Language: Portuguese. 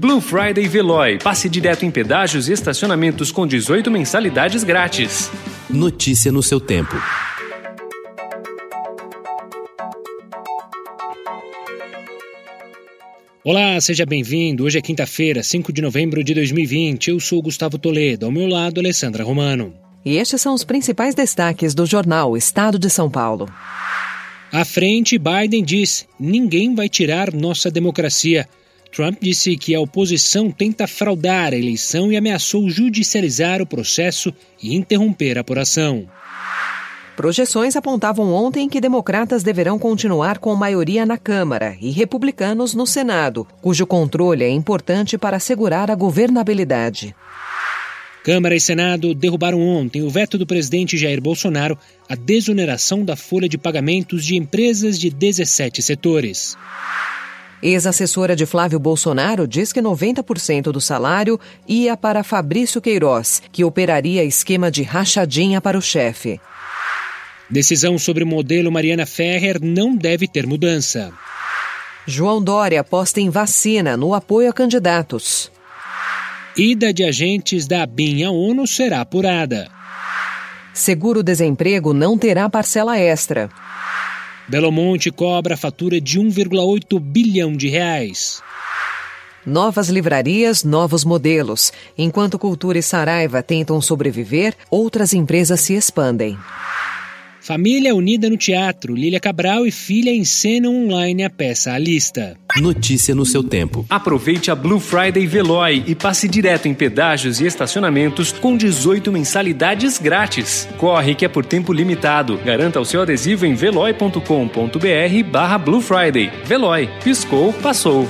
Blue Friday Veloy. Passe direto em pedágios e estacionamentos com 18 mensalidades grátis. Notícia no seu tempo. Olá, seja bem-vindo. Hoje é quinta-feira, 5 de novembro de 2020. Eu sou Gustavo Toledo, ao meu lado, Alessandra Romano. E estes são os principais destaques do jornal Estado de São Paulo. À frente, Biden diz: ninguém vai tirar nossa democracia. Trump disse que a oposição tenta fraudar a eleição e ameaçou judicializar o processo e interromper a apuração. Projeções apontavam ontem que democratas deverão continuar com maioria na Câmara e republicanos no Senado, cujo controle é importante para assegurar a governabilidade. Câmara e Senado derrubaram ontem o veto do presidente Jair Bolsonaro à desoneração da folha de pagamentos de empresas de 17 setores. Ex-assessora de Flávio Bolsonaro diz que 90% do salário ia para Fabrício Queiroz, que operaria esquema de rachadinha para o chefe. Decisão sobre o modelo Mariana Ferrer não deve ter mudança. João Dória aposta em vacina no apoio a candidatos. Ida de agentes da ABIN à ONU será apurada. Seguro-desemprego não terá parcela extra. Belo Monte cobra fatura de 1,8 bilhão de reais. Novas livrarias, novos modelos. Enquanto Cultura e Saraiva tentam sobreviver, outras empresas se expandem. Família unida no teatro. Lília Cabral e filha encenam online a peça A Lista. Notícia no seu tempo. Aproveite a Blue Friday Veloy e passe direto em pedágios e estacionamentos com 18 mensalidades grátis. Corre que é por tempo limitado. Garanta o seu adesivo em veloy.com.br barra Blue Friday. Veloy. Piscou, passou.